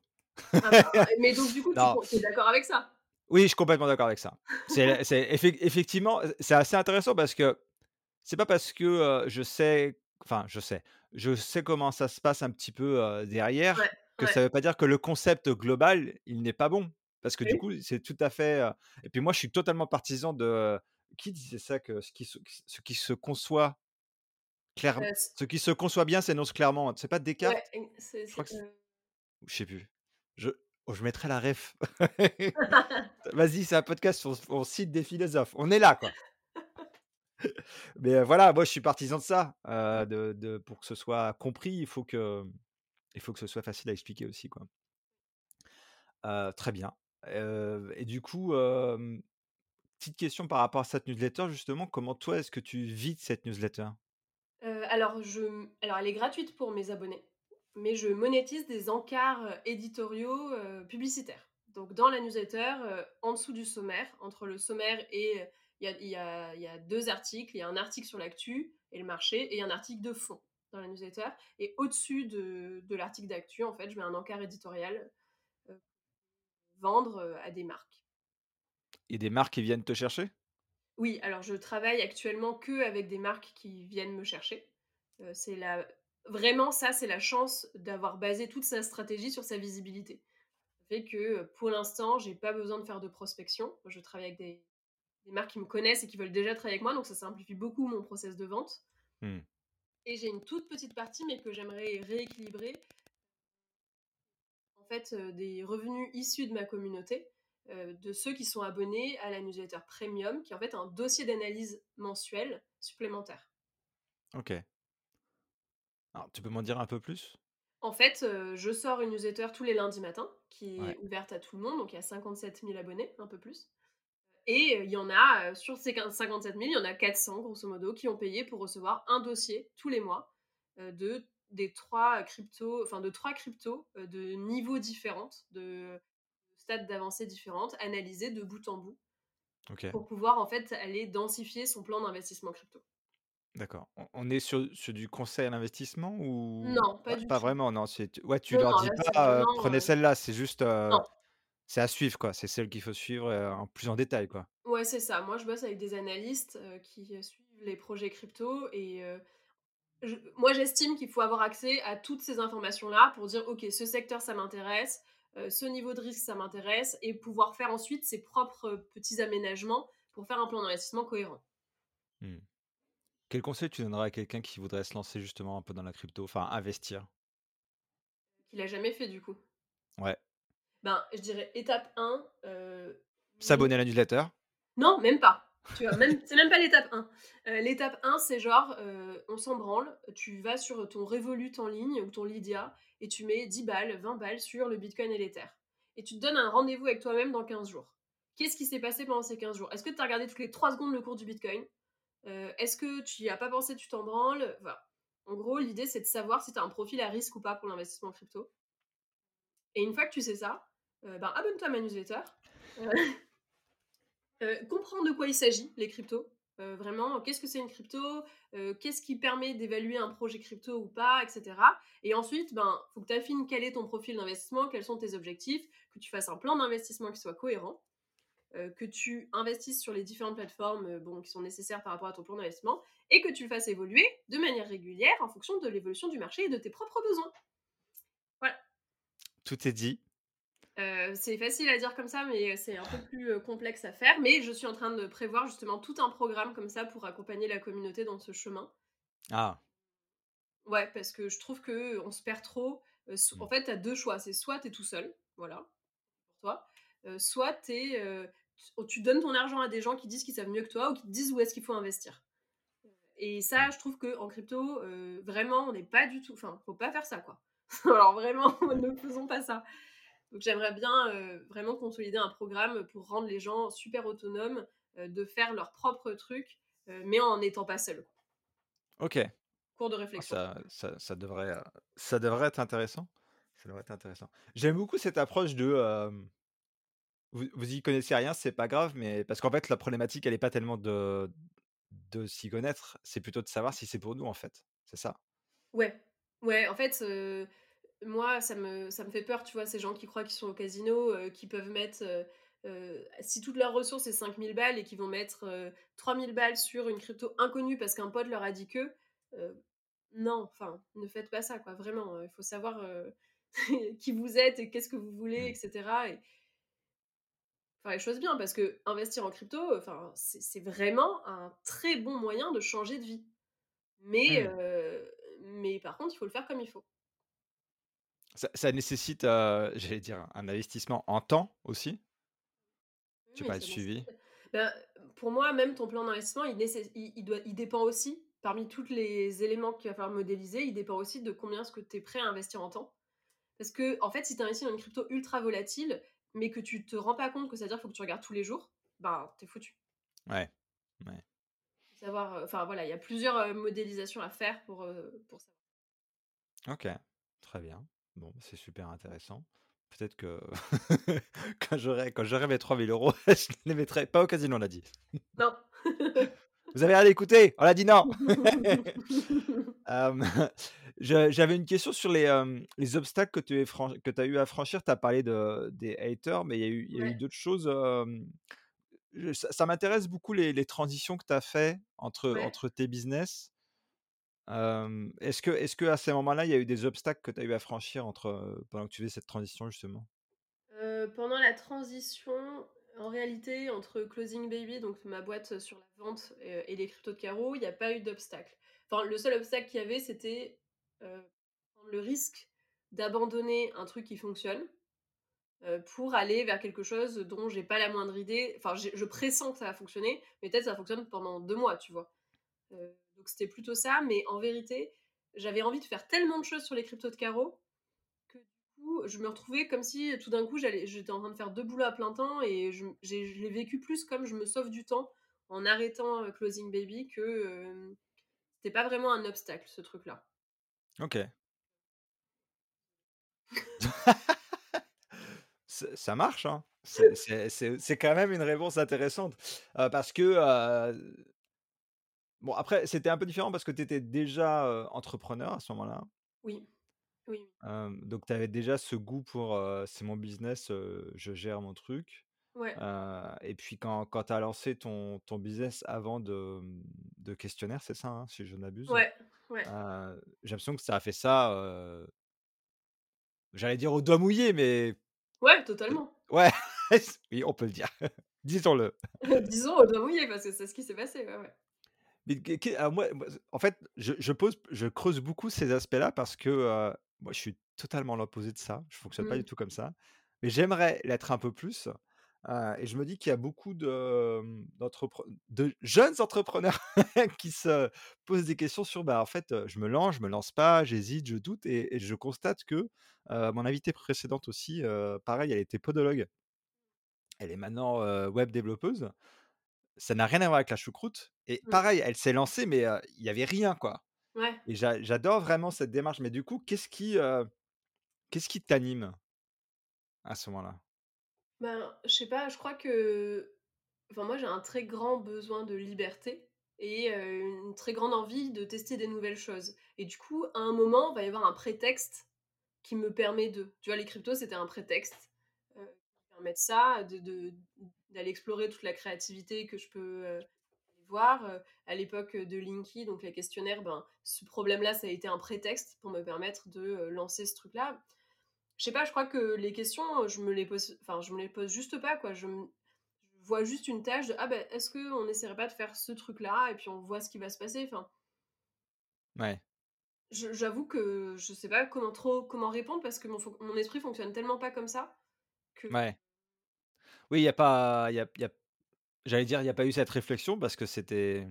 ah bah, [LAUGHS] mais donc du coup, tu es d'accord avec ça? Oui, je suis complètement d'accord avec ça. C'est c'est effec effectivement, c'est assez intéressant parce que c'est pas parce que, heu, je sais enfin je sais, je sais comment ça se passe un petit peu, Ouais, derrière, que ouais. ça veut pas dire que le concept global, il n'est pas bon. Parce que du coup, c'est tout à fait, et puis moi, je suis totalement partisan de qui disait ça? Que ce qui se ce qui se conçoit clairem Heu, c ce qui se conçoit bien s'énonce clairement. C'est pas Descartes? c'est Je crois que sais plus. Je oh, je mettrai la ref. [LAUGHS] [LAUGHS] Vas-y, c'est un podcast, on on cite des philosophes. On est là, quoi. [LAUGHS] Mais, voilà, moi je suis partisan de ça, heu, de de pour que ce soit compris, il faut que il faut que ce soit facile à expliquer aussi, quoi. Très bien. Et du coup, petite question par rapport à cette newsletter justement, comment toi est-ce que tu vis cette newsletter? Alors je alors elle est gratuite pour mes abonnés, mais je monétise des encarts, éditoriaux, publicitaires. Donc dans la newsletter, en dessous du sommaire, entre le sommaire et il y a y a y a 2 articles. Il y a un article sur l'actu et le marché et un article de fond dans la newsletter et au-dessus de de l'article d'actu, en fait, je mets un encart éditorial, vendre, à des marques. A des marques qui viennent te chercher? Oui, alors je travaille actuellement qu'avec des marques qui viennent me chercher. C'est la vraiment ça, c'est la chance d'avoir basé toute sa stratégie sur sa visibilité. Ça fait que, pour l'instant, j'ai pas besoin de faire de prospection. Je travaille avec des des marques qui me connaissent et qui veulent déjà travailler avec moi, donc ça simplifie beaucoup mon process de vente Mmh. et j'ai une toute petite partie, mais que j'aimerais rééquilibrer, fait, heu, des revenus issus de ma communauté, heu, de ceux qui sont abonnés à la newsletter premium, qui est en fait un dossier d'analyse mensuel supplémentaire. OK. Alors tu peux m'en dire un peu plus? En fait, heu, je sors une newsletter tous les lundis matins, qui est Ouais. ouverte à tout le monde, donc il y a 57 000 abonnés, un peu plus et il y en a, sur ces quin 57 000, il y en a 400 grosso modo qui ont payé pour recevoir un dossier tous les mois, de des 3 cryptos, enfin de 3 cryptos, heu, de niveaux différentes, de stades d'avancée différentes, analysés de bout en bout, OK. pour pouvoir en fait aller densifier son plan d'investissement crypto. D'accord. On est sur sur du conseil à l'investissement ou Non, pas du pas tout. vraiment, non, c'est ouais, tu Non, leur non, dis là pas, vraiment, «Prenez heu celle-là», c'est juste, c'est à suivre, quoi. C'est celle qu'il faut suivre, en plus en détail, quoi. Ouais, c'est ça. Moi, je bosse avec des analystes, qui, suivent les projets crypto et je moi, j'estime qu'il faut avoir accès à toutes ces informations-là pour dire: «OK, ce secteur, ça m'intéresse, heu, ce niveau de risque, ça m'intéresse» et pouvoir faire ensuite ses propres, petits aménagements pour faire un plan d'investissement cohérent. Mmh. Quel conseil tu donnerais à quelqu'un qui voudrait se lancer justement un peu dans la crypto, enfin investir? Qu'il a jamais fait, du coup. Ouais. Ben, je dirais étape 1, heu, S'abonner à la newsletter? Non, même pas. C'est même pas l'étape 1. Heu, l'étape 1, c'est genre, heu, on s'en branle, tu vas sur ton Revolut en ligne ou ton Lydia et tu mets 10 balles, 20 balles sur le bitcoin et l'ether et tu te donnes un rendez-vous avec toi-même dans 15 jours. Qu'est-ce qui s'est passé pendant ces 15 jours? Est-ce que tu as regardé toutes les 3 secondes le cours du bitcoin? Heu, est-ce que tu y as pas pensé, tu t'en branles? En gros, l'idée, c'est de savoir si tu as un profil à risque ou pas pour l'investissement en crypto et une fois que tu sais ça, ben, abonne-toi à ma newsletter. Heu, comprendre de quoi il s'agit, les cryptos. Heu, vraiment, qu'est-ce que c'est une crypto? Heu, qu'est-ce qui permet d'évaluer un projet crypto ou pas, et cetera. Et ensuite, ben, faut que tu affines quel est ton profil d'investissement, quels sont tes objectifs, que tu fasses un plan d'investissement qui soit cohérent. que tu investisses sur les différentes plateformes bon, qui sont nécessaires par rapport à ton plan d'investissement et que tu le fasses évoluer de manière régulière en fonction de l'évolution du marché et de tes propres besoins. Voilà. Tout est dit. C'est facile à dire comme ça, mais c'est un peu plus complexe à faire. Mais je suis en train de prévoir justement tout un programme comme ça pour accompagner la communauté dans ce chemin. Ah. Ouais, parce que je trouve que on se perd trop. en mmh. fait, tu as deux choix. C'est soit tu es tout seul, voilà, pour toi, soit es, tu donnes ton argent à des gens qui disent qu'ils savent mieux que toi ou qui te disent où est-ce qu'il faut investir. Et ça, mmh. je trouve qu'en crypto, vraiment, on n'est pas du tout. Enfin, faut pas faire ça, quoi. [LAUGHS] Alors vraiment, [LAUGHS] ne faisons pas ça. Donc j'aimerais bien vraiment consolider un programme pour rendre les gens super autonomes, de faire leur propre truc, mais en n'étant pas seuls. Ok. Cours de réflexion. Ça, ça, devrait, ça devrait être intéressant. Ça devrait être intéressant. J'aime beaucoup cette approche de vous, vous y connaissez rien, c'est pas grave, mais parce qu'en fait la problématique elle est pas tellement de de s'y connaître, c'est plutôt de savoir si c'est pour nous en fait. C'est ça? Ouais, ouais. En fait, moi ça me ça me fait peur, tu vois, ces gens qui croient qu'ils sont au casino, qui peuvent mettre si toutes leurs ressources c'est 5000 balles et qui vont mettre 3000 balles sur une crypto inconnue parce qu'un pote leur a dit que non, enfin, ne faites pas ça, quoi. Vraiment, il faut savoir [LAUGHS] qui vous êtes et qu'est-ce que vous voulez, mmh. etc. Et faire les choses bien, parce que investir en crypto, enfin, c'est vraiment un très bon moyen de changer de vie. Mais, mmh. mais par contre, il faut le faire comme il faut. Ça, nécessite, j'allais dire, un investissement en temps aussi? Tu vas être suivi? Ben, pour moi, même ton plan d'investissement, il, il, doit, il dépend aussi parmi tous les éléments qu'il va falloir modéliser, il dépend aussi de combien est-ce que tu es prêt à investir en temps. Parce que, en fait, si tu investis dans une crypto ultra volatile, mais que tu te rends pas compte que ça veut dire qu'il faut que tu regardes tous les jours, ben, t'es foutu. Ouais. ouais. Savoir, euh, enfin voilà, il y a plusieurs euh, modélisations à faire pour, euh, pour ça. Ok, très bien. Bon, c'est super intéressant. Peut-être que [LAUGHS] quand j'aurai quand j'aurai mes 3000 euros, [LAUGHS] je ne les mettrai pas au casino, on l'a dit. Non. [LAUGHS] Vous avez rien écouté On l'a dit non J'avais une question sur les, les obstacles que tu as eu à franchir. Tu as parlé de, des haters, mais il y a eu, eu d'autres choses. ça, m'intéresse beaucoup les, transitions que tu as fait entre, entre tes business. Est-ce que, est que à ces moments-là, il y a eu des obstacles que tu as eu à franchir entre, pendant que tu faisais cette transition, justement? Pendant la transition, en réalité, entre Closing Baby, donc ma boîte sur la vente, et, les cryptos de carreau, il n'y a pas eu d'obstacle. Enfin, le seul obstacle qu'il y avait, c'était le risque d'abandonner un truc qui fonctionne pour aller vers quelque chose dont j'ai pas la moindre idée. Enfin, je pressens que ça va fonctionner, mais peut-être ça fonctionne pendant deux mois, tu vois? Euh, donc c'était plutôt ça, mais en vérité, j'avais envie de faire tellement de choses sur les cryptos de carreau je me retrouvais comme si tout d'un coup, j'étais en train de faire deux boulots à plein temps et je, l'ai vécu plus comme je me sauve du temps en arrêtant euh, Closing Baby que euh, c'était pas vraiment un obstacle, ce truc-là. Ok. [LAUGHS] ça marche, hein. C'est quand même une réponse intéressante. Euh, parce que. Bon, après, c'était un peu différent parce que tu étais déjà entrepreneur à ce moment-là. Oui donc tu avais déjà ce goût pour, «C'est mon business, je gère mon truc». Ouais. et puis quand quand tu as lancé ton ton business avant de, mmh, de questionnaire, c'est ça, hein, si je n'abuse? Ouais, ouais. j'ai l'impression que ça a fait ça, j'allais dire au doigt mouillé, mais Ouais, totalement. ouais, [LAUGHS] oui, on peut le dire. [LAUGHS] Disons-le. [LAUGHS] Disons au doigt mouillé parce que c'est ce qui s'est passé, ouais, ouais. Mais moi, en fait, je je pose je creuse beaucoup ces aspects-là parce que, moi, je suis totalement l'opposé de ça. Je fonctionne pas du mmh. tout comme ça. Mais j'aimerais l'être un peu plus. et je me dis qu'il y a beaucoup de, de jeunes entrepreneurs [LAUGHS] qui se posent des questions sur, bah, en fait, je me lance, je me lance pas, j'hésite, je doute. Et, je constate que mon invitée précédente aussi, pareil, elle était podologue. Elle est maintenant web développeuse. Ça n'a rien à voir avec la choucroute. Et mmh. pareil, elle s'est lancée, mais il y avait rien, quoi. Ouais. Et j'adore vraiment cette démarche. Mais du coup, qu'est-ce qui, qu'est-ce qui t'anime à ce moment-là? Ben, je sais pas, je crois que enfin, moi, j'ai un très grand besoin de liberté et une très grande envie de tester des nouvelles choses. Et du coup, à un moment, il va y avoir un prétexte qui me permet de. Tu vois, les cryptos, c'était un prétexte qui permettre ça, de de d'aller explorer toute la créativité que je peux, heu, voir. Heu, à l'époque de Linky, donc les questionnaires, ben, ce problème-là, ça a été un prétexte pour me permettre de, lancer ce truc-là. Je sais pas, je crois que les questions, je me les pose enfin, je me les pose juste pas, quoi. Je me je vois juste une tâche de: «Ah ben est-ce qu'on essaierait pas de faire ce truc-là?» et puis on voit ce qui va se passer, enfin Ouais. j'avoue que je sais pas comment trop comment répondre parce que mon esprit fonctionne tellement pas comme ça que Ouais. Oui, il y a pas il y a il y a j'allais dire, il y a pas eu cette réflexion parce que c'était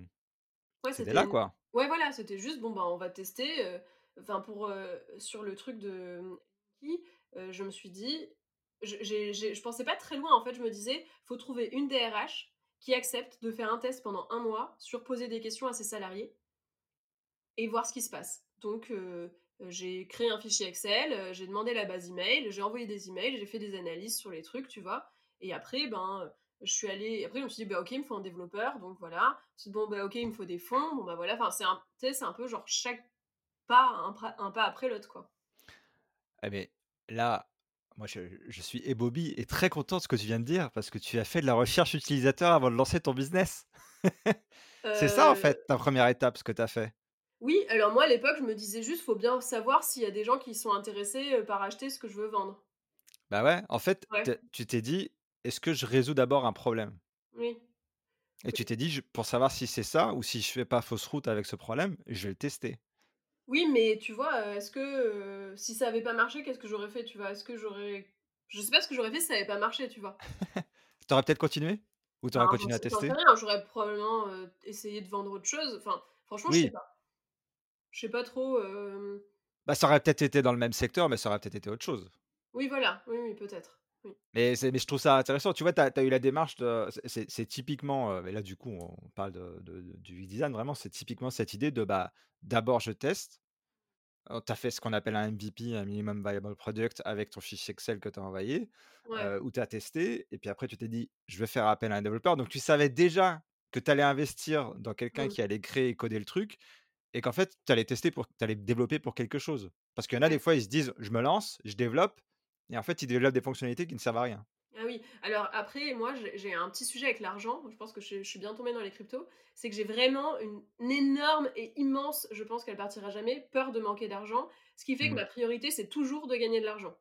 ouais, c'était là, quoi. ouais, voilà, c'était juste: «Bon, bah, on va tester», enfin pour, sur le truc de, je me suis dit je j'ai j'ai je pensais pas très loin, en fait, je me disais: «Faut trouver une DRH qui accepte de faire un test pendant un mois sur poser des questions à ses salariés et voir ce qui se passe». Donc j'ai créé un fichier Excel, j'ai demandé la base email, j'ai envoyé des emails, j'ai fait des analyses sur les trucs, tu vois? Et après, ben, je suis allée après je me suis dit: «Bah, OK, il me faut un développeur», donc voilà. Ensuite, bon, bah, OK, il me faut des fonds, bon, bah, voilà. Enfin, c'est un c'est un peu genre chaque pas, un pas après l'autre, quoi. Eh beh, là, moi, je je suis ébobie et très content de ce que tu viens de dire parce que tu as fait de la recherche utilisateur avant de lancer ton business. [LAUGHS] C'est ça, en Heu, fait, ta première étape, ce que tu as fait? oui, alors moi, à l'époque, je me disais juste: «Faut bien savoir s'il y a des gens qui sont intéressés, heu, par acheter ce que je veux vendre». Bah, ouais, en fait, Ouais, tu t'es dit: «Est-ce que je résous d'abord un problème?» oui. et tu t'es dit: «Je pour savoir si c'est ça ou si je fais pas fausse route avec ce problème, je vais le tester». Oui, mais tu vois, est-ce que, si ça avait pas marché, qu'est-ce que j'aurais fait, tu vois? Est-ce que j'aurais je sais pas ce que j'aurais fait si ça avait pas marché, tu vois? [LAUGHS] Tu aurais peut-être continué? Ou tu aurais Ben, j'en continué à tester? rien, j'aurais probablement, essayé de vendre autre chose, enfin, franchement, je sais Oui, pas. Je sais pas trop, bah, ça aurait peut-être été dans le même secteur, mais ça aurait peut-être été autre chose. oui, voilà, oui, oui, peut-être, oui. Mais c'est mais je trouve ça intéressant. Tu vois, tu as eu la démarche de c'est typiquement, heu, mais là, du coup, on parle de du design vraiment, c'est typiquement cette idée de, bah, d'abord je teste. Tu as fait ce qu'on appelle un MVP, un minimum viable product avec ton fichier Excel que tu as envoyé, Ouais, où tu as testé et puis après tu t'es dit: «Je vais faire appel à un développeur». Donc tu savais déjà que tu allais investir dans quelqu'un mmh, qui allait créer et coder le truc et qu'en fait, tu allais tester pour tu allais développer pour quelque chose. Parce qu'il y en a des fois, ils se disent: «Je me lance, je développe» et en fait, ils développent des fonctionnalités qui ne servent à rien. Ah oui, alors après, moi, j'ai un petit sujet avec l'argent, je pense que je je suis bien tombée dans les cryptos, c'est que j'ai vraiment une une énorme et immense, je pense qu'elle partira jamais, peur de manquer d'argent, ce qui fait que Mmh. ma priorité, c'est toujours de gagner de l'argent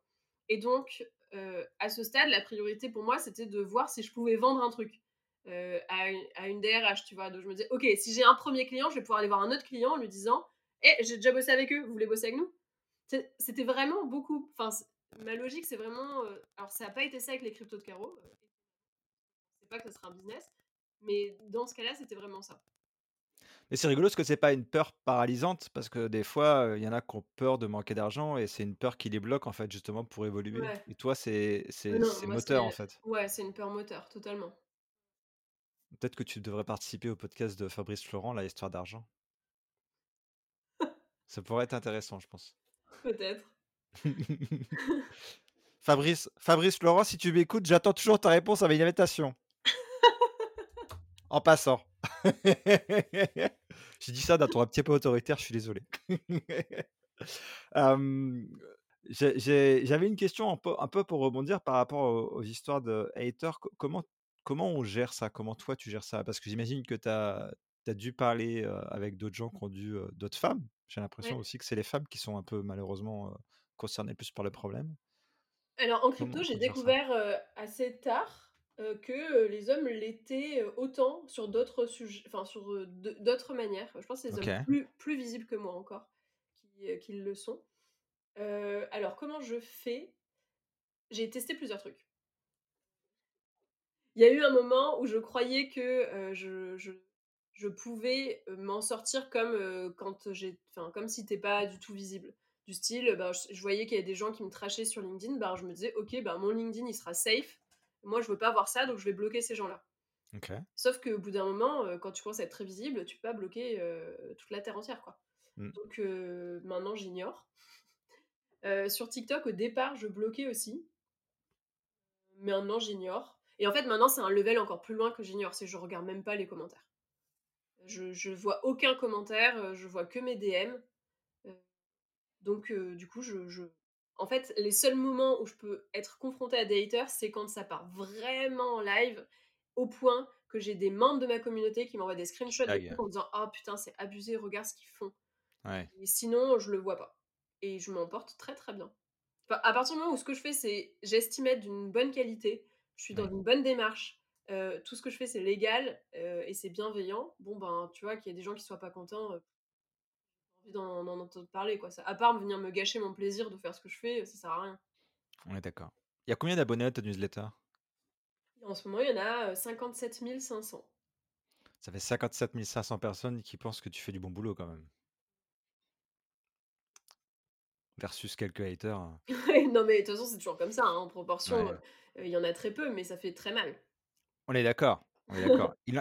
et donc heu, à ce stade, la priorité pour moi, c'était de voir si je pouvais vendre un truc, heu, à une à une DRH, tu vois? Donc je me disais: «OK, si j'ai un premier client, je vais pouvoir aller voir un autre client en lui disant: "Eh, j'ai déjà bossé avec eux, vous voulez bosser avec nous?"» C'était vraiment beaucoup enfin, ma logique, c'est vraiment, heu alors ça a pas été ça avec les cryptos de heu, c'est pas que ce sera un business, mais dans ce cas-là, c'était vraiment ça. Mais c'est rigolo parce que c'est pas une peur paralysante, parce que des fois, heu, il y en a qui ont peur de manquer d'argent et c'est une peur qui les bloque, en fait, justement pour évoluer Ouais. et toi, c'est Heu, c'est moteur, en fait. ouais, c'est une peur moteur, totalement. Peut-être que tu devrais participer au podcast de Fabrice Florent, la Histoire d'argent. [LAUGHS] Ça pourrait être intéressant, je pense. Peut-être. [LAUGHS] Fabrice Fabrice Florent, si tu m'écoutes, j'attends toujours ta réponse avec une invitation, en passant. [LAUGHS] J'ai dit ça d'un ton un petit peu autoritaire, je suis désolé. [LAUGHS] J'avais une question un peu un peu pour rebondir par rapport aux aux histoires de haters. Co comment comment on gère ça? Comment toi tu gères ça? Parce que j'imagine que tu as dû parler, heu, avec d'autres gens qui ont dû, heu d'autres femmes. J'ai l'impression aussi que c'est les femmes qui sont un peu malheureusement, heu, concernées plus par le problème. Alors en crypto, j'ai découvert, heu, assez tard, heu, que, heu, les hommes l'étaient, autant sur d'autres sujets enfin sur, d'autres manières. Je pense que les hommes plus plus visibles que moi encore qui, heu, qui le sont. Alors comment je fais? J'ai testé plusieurs trucs. Il y a eu un moment où je croyais que, je je je pouvais, m'en sortir comme, heu, quand j'ai enfin, comme si tu es pas du tout visible. Du style, ben, je je voyais qu'il y avait des gens qui me trashaient sur LinkedIn, ben, je me disais: «OK, ben, mon LinkedIn, il sera safe. Moi, je veux pas voir ça, donc je vais bloquer ces gens-là». Sauf qu'au bout d'un moment, heu, quand tu commences à être très visible, tu peux pas bloquer, heu, toute la terre entière, quoi. Mmh. Donc heu, maintenant, j'ignore. [LAUGHS] Sur TikTok, au départ, je bloquais aussi. Maintenant, j'ignore. Et en fait, maintenant, c'est un level encore plus loin que j'ignore, c'est je regarde même pas les commentaires. Je je vois aucun commentaire, je vois que mes DM, donc du coup, je je en fait, les seuls moments où je peux être confrontée à des haters, c'est quand ça part vraiment en live, au point que j'ai des membres de ma communauté qui m'envoient des screenshots en disant «Oh putain, c'est abusé, regarde ce qu'ils font» Ouais. et sinon, je le vois pas et je m'en porte très, très bien. Enfin, à partir du moment où ce que je fais, c'est j'estime être d'une bonne qualité, je suis dans une bonne démarche, tout ce que je fais, c'est légal, et c'est bienveillant, bon ben, tu vois, qu'il y ait des gens qui soient pas contents, envie d'en entendre parler, quoi. Ça à part venir me gâcher mon plaisir de faire ce que je fais, ça sert à rien. On est d'accord. Il y a combien d'abonnés à ta newsletter? En ce moment, il y en a, heu, 57 500. Ça fait 57 500 personnes qui pensent que tu fais du bon boulot quand même. Versus quelques haters, [LAUGHS] non, mais de toute façon, c'est toujours comme ça, hein, en proportion, ouais. heu, il y en a très peu, mais ça fait très mal. On est d'accord,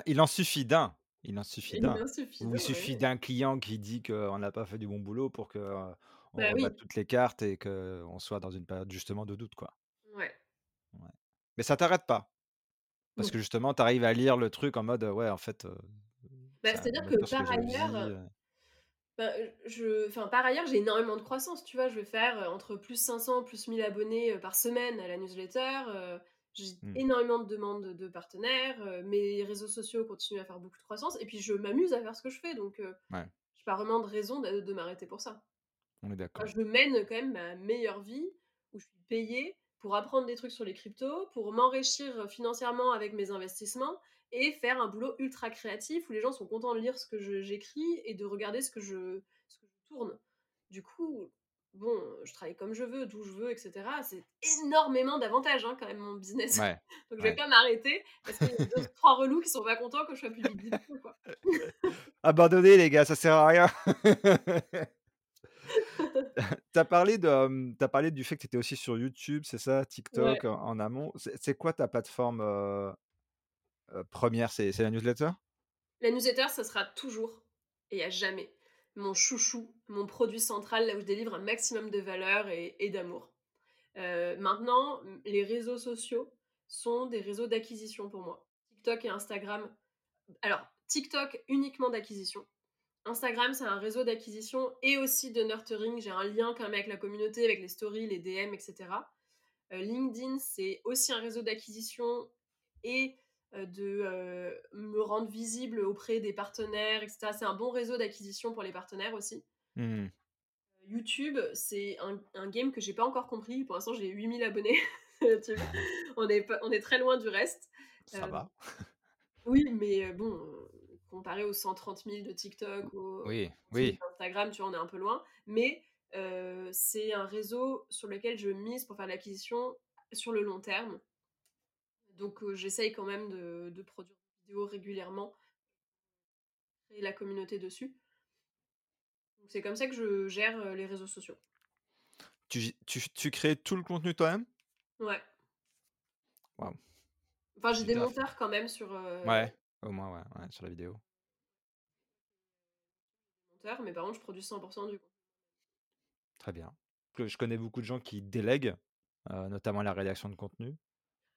il en suffit d'un, il en suffit d'un. il suffit d'un client qui dit qu'on n'a pas fait du bon boulot pour que, heu, on Bah rebatte oui, toutes les cartes et qu'on soit dans une période justement de doute, quoi. ouais. Ouais. Mais ça t'arrête pas? Parce Non. que justement, tu arrives à lire le truc en mode, ouais, en fait, Bah, c'est-à-dire que par ailleurs, bah, je enfin, par ailleurs, j'ai énormément de croissance, tu vois? Je vais faire, entre plus 500, plus 1000 abonnés, par semaine à la newsletter, j'ai Mmh. énormément de demandes de partenaires, heu, mes réseaux sociaux continuent à faire beaucoup de croissance et puis je m'amuse à faire ce que je fais donc heu, Ouais, j'ai pas vraiment de raison de de m'arrêter pour ça. on est Enfin, d'accord. je mène quand même ma meilleure vie où je suis payée pour apprendre des trucs sur les cryptos, pour m'enrichir, financièrement avec mes investissements et faire un boulot ultra créatif où les gens sont contents de lire ce que je j'écris et de regarder ce que je ce que je tourne. Du coup, bon, je travaille comme je veux, d'où je veux et cetera. C'est énormément d'avantages, hein, quand même mon business. Ouais, [LAUGHS] Donc je vais ouais. pas m'arrêter parce qu'il y a 2-3 [LAUGHS] relous qui sont pas contents que je sois plus visible, quoi. [LAUGHS] Abandonnez les gars, ça sert à rien. Tu as parlé de, as parlé du fait que tu étais aussi sur YouTube, c'est ça? Ouais. TikTok en en amont. C'est quoi ta plateforme, heu heu, 1 C'est c'est la newsletter? La newsletter, ça sera toujours et à jamais mon chouchou, mon produit central, là où je délivre un maximum de valeur et d'amour. Heu, maintenant, les réseaux sociaux sont des réseaux d'acquisition pour moi. TikTok et Instagram alors TikTok uniquement d'acquisition. Instagram, c'est un réseau d'acquisition et aussi de nurturing. J'ai un lien quand même avec la communauté, avec les stories, les DM et cetera. Heu, LinkedIn, c'est aussi un réseau d'acquisition et de, heu, me rendre visible auprès des partenaires et cetera. C'est un bon réseau d'acquisition pour les partenaires aussi. Mmh YouTube, c'est un un game que j'ai pas encore compris. Pour l'instant, j'ai 8 000 abonnés. [LAUGHS] On est on est très loin du reste. Ça va. oui, mais bon, comparé aux 130 000 de TikTok, aux Oui, 30 000 oui. d'Instagram, tu vois, on est un peu loin. Mais c'est un réseau sur lequel je mise pour faire l'acquisition sur le long terme. Donc j'essaye quand même de de produire des vidéos régulièrement et la communauté dessus. Donc c'est comme ça que je gère, les réseaux sociaux. Tu gé tu tu crées tout le contenu toi-même? Ouais. Waouh, Enfin, j'ai des monteurs quand même sur, Ouais, au moins, ouais, ouais, sur la vidéo. monteurs, mais par contre, je produis 100% du contenu. Très bien. Je connais beaucoup de gens qui délèguent, notamment la rédaction de contenu.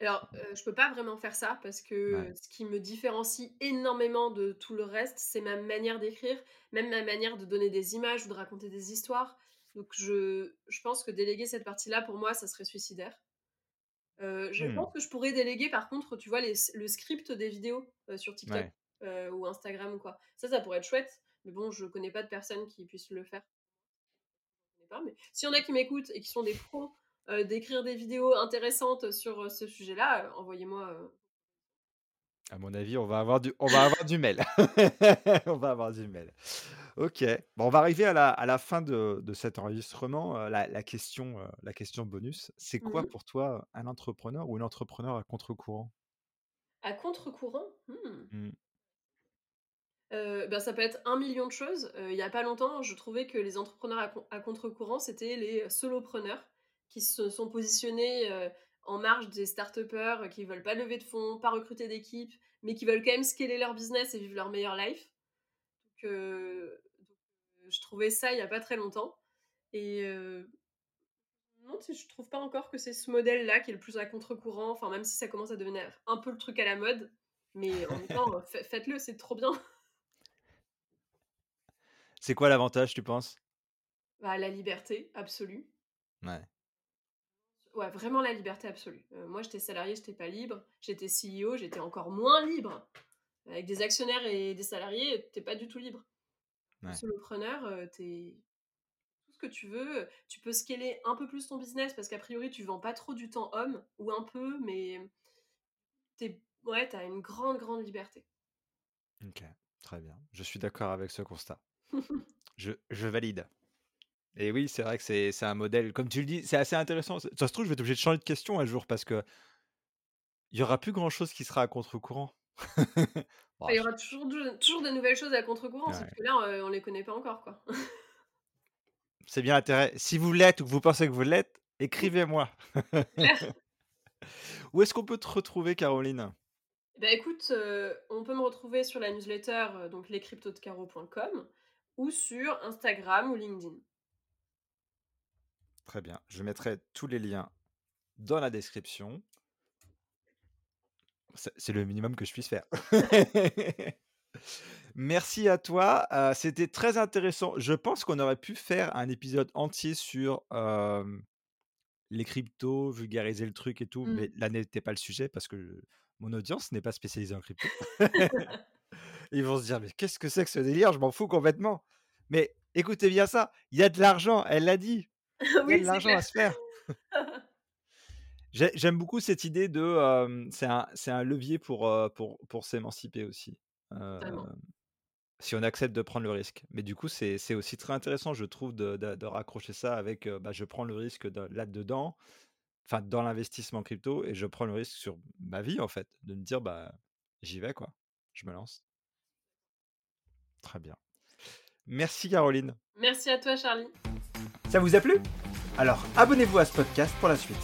Alors, heu, je peux pas vraiment faire ça parce que Ouais. ce qui me différencie énormément de tout le reste, c'est ma manière d'écrire, même ma manière de donner des images ou de raconter des histoires. Donc je je pense que déléguer cette partie-là, pour moi, ça serait suicidaire. Je Mmh. pense que je pourrais déléguer par contre, tu vois, les le script des vidéos, sur TikTok, Ouais. ou Instagram ou quoi. Ça, ça pourrait être chouette, mais bon, je connais pas de personne qui puisse le faire. Je connais pas, mais s'il y en a qui m'écoutent et qui sont des pros, heu, d'écrire des vidéos intéressantes sur, heu, ce sujet-là, heu, envoyez-moi, À mon avis, on va avoir du on va avoir du mail. [LAUGHS] On va avoir du mail. OK. Bon, on va arriver à la à la fin de de cet enregistrement, la la question, la question bonus. C'est mmh quoi pour toi, un entrepreneur ou une entrepreneur à contre-courant? À contre-courant? Mmh. Mmh. Bah, ça peut être un million de choses. Il y a pas longtemps, je trouvais que les entrepreneurs à contre-courant, c'était les solopreneurs qui se sont positionnés, heu, en marge des start-upers, qui veulent pas lever de fonds, pas recruter d'équipe, mais qui veulent quand même scaler leur business et vivre leur meilleure life. Donc heu, donc heu, je trouvais ça il y a pas très longtemps et heu, non, je trouve pas encore que c'est ce modèle-là qui est le plus à contre-courant, enfin, même si ça commence à devenir un peu le truc à la mode, mais en même temps, [LAUGHS] faites-le, c'est trop bien. C'est quoi l'avantage, tu penses? Bah, la liberté absolue. Ouais. Ouais, vraiment la liberté absolue. Euh, moi, j'étais salarié, j'étais pas libre. J'étais CEO, j'étais encore moins libre. Avec des actionnaires et des salariés, t'es pas du tout libre. Ouais. Solopreneur, euh, t'es tout ce que tu veux. Tu peux scaler un peu plus ton business parce qu'a priori, tu vends pas trop du temps homme ou un peu, mais t'es ouais, t'as une grande, grande liberté. OK, très bien. Je suis d'accord avec ce constat. [LAUGHS] Je je valide. Et oui, c'est vrai que c'est un modèle, comme tu le dis, c'est assez intéressant. Ça se trouve, je vais être obligé de changer de question un jour parce que il y aura plus grand chose qui sera à contre-courant. [LAUGHS] Il y aura toujours de toujours de nouvelles choses à contre-courant, sauf ouais. que là, heu, on les connaît pas encore, quoi. [LAUGHS] C'est bien l'intérêt. Si vous l'êtes ou que vous pensez que vous l'êtes, écrivez-moi. [LAUGHS] Où est-ce qu'on peut te retrouver, Caroline? Bah, écoute, heu, on peut me retrouver sur la newsletter, heu, donc lescryptodecaro.com ou sur Instagram ou LinkedIn. Très bien. Je mettrai tous les liens dans la description. C'est le minimum que je puisse faire. [LAUGHS] Merci à toi, heu, c'était très intéressant. Je pense qu'on aurait pu faire un épisode entier sur, les cryptos, vulgariser le truc et tout, Mmh. mais là n'était pas le sujet parce que mon audience n'est pas spécialisée en crypto. [LAUGHS] [LAUGHS] Ils vont se dire: «Mais qu'est-ce que c'est que ce délire? Je m'en fous complètement». Mais écoutez bien ça, il y a de l'argent, elle l'a dit, [LAUGHS] il y a de l'argent à se faire. [LAUGHS] J'ai j'aime beaucoup cette idée de, c'est un un levier pour, pour pour s'émanciper aussi, si on accepte de prendre le risque. Mais du coup, c'est aussi très intéressant, je trouve, de de de raccrocher ça avec, bah, je prends le risque de là-dedans, enfin, dans l'investissement crypto et je prends le risque sur ma vie, en fait, de me dire: «Bah, j'y vais, quoi, je me lance». Très bien. Merci Caroline. Merci à toi, Charlie. Ça vous a plu? Alors abonnez-vous à ce podcast pour la suite.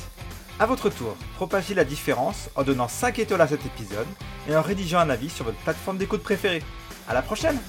A votre tour, propagez la différence en donnant 5 étoiles à cet épisode et en rédigeant un avis sur votre plateforme d'écoute préférée. À la prochaine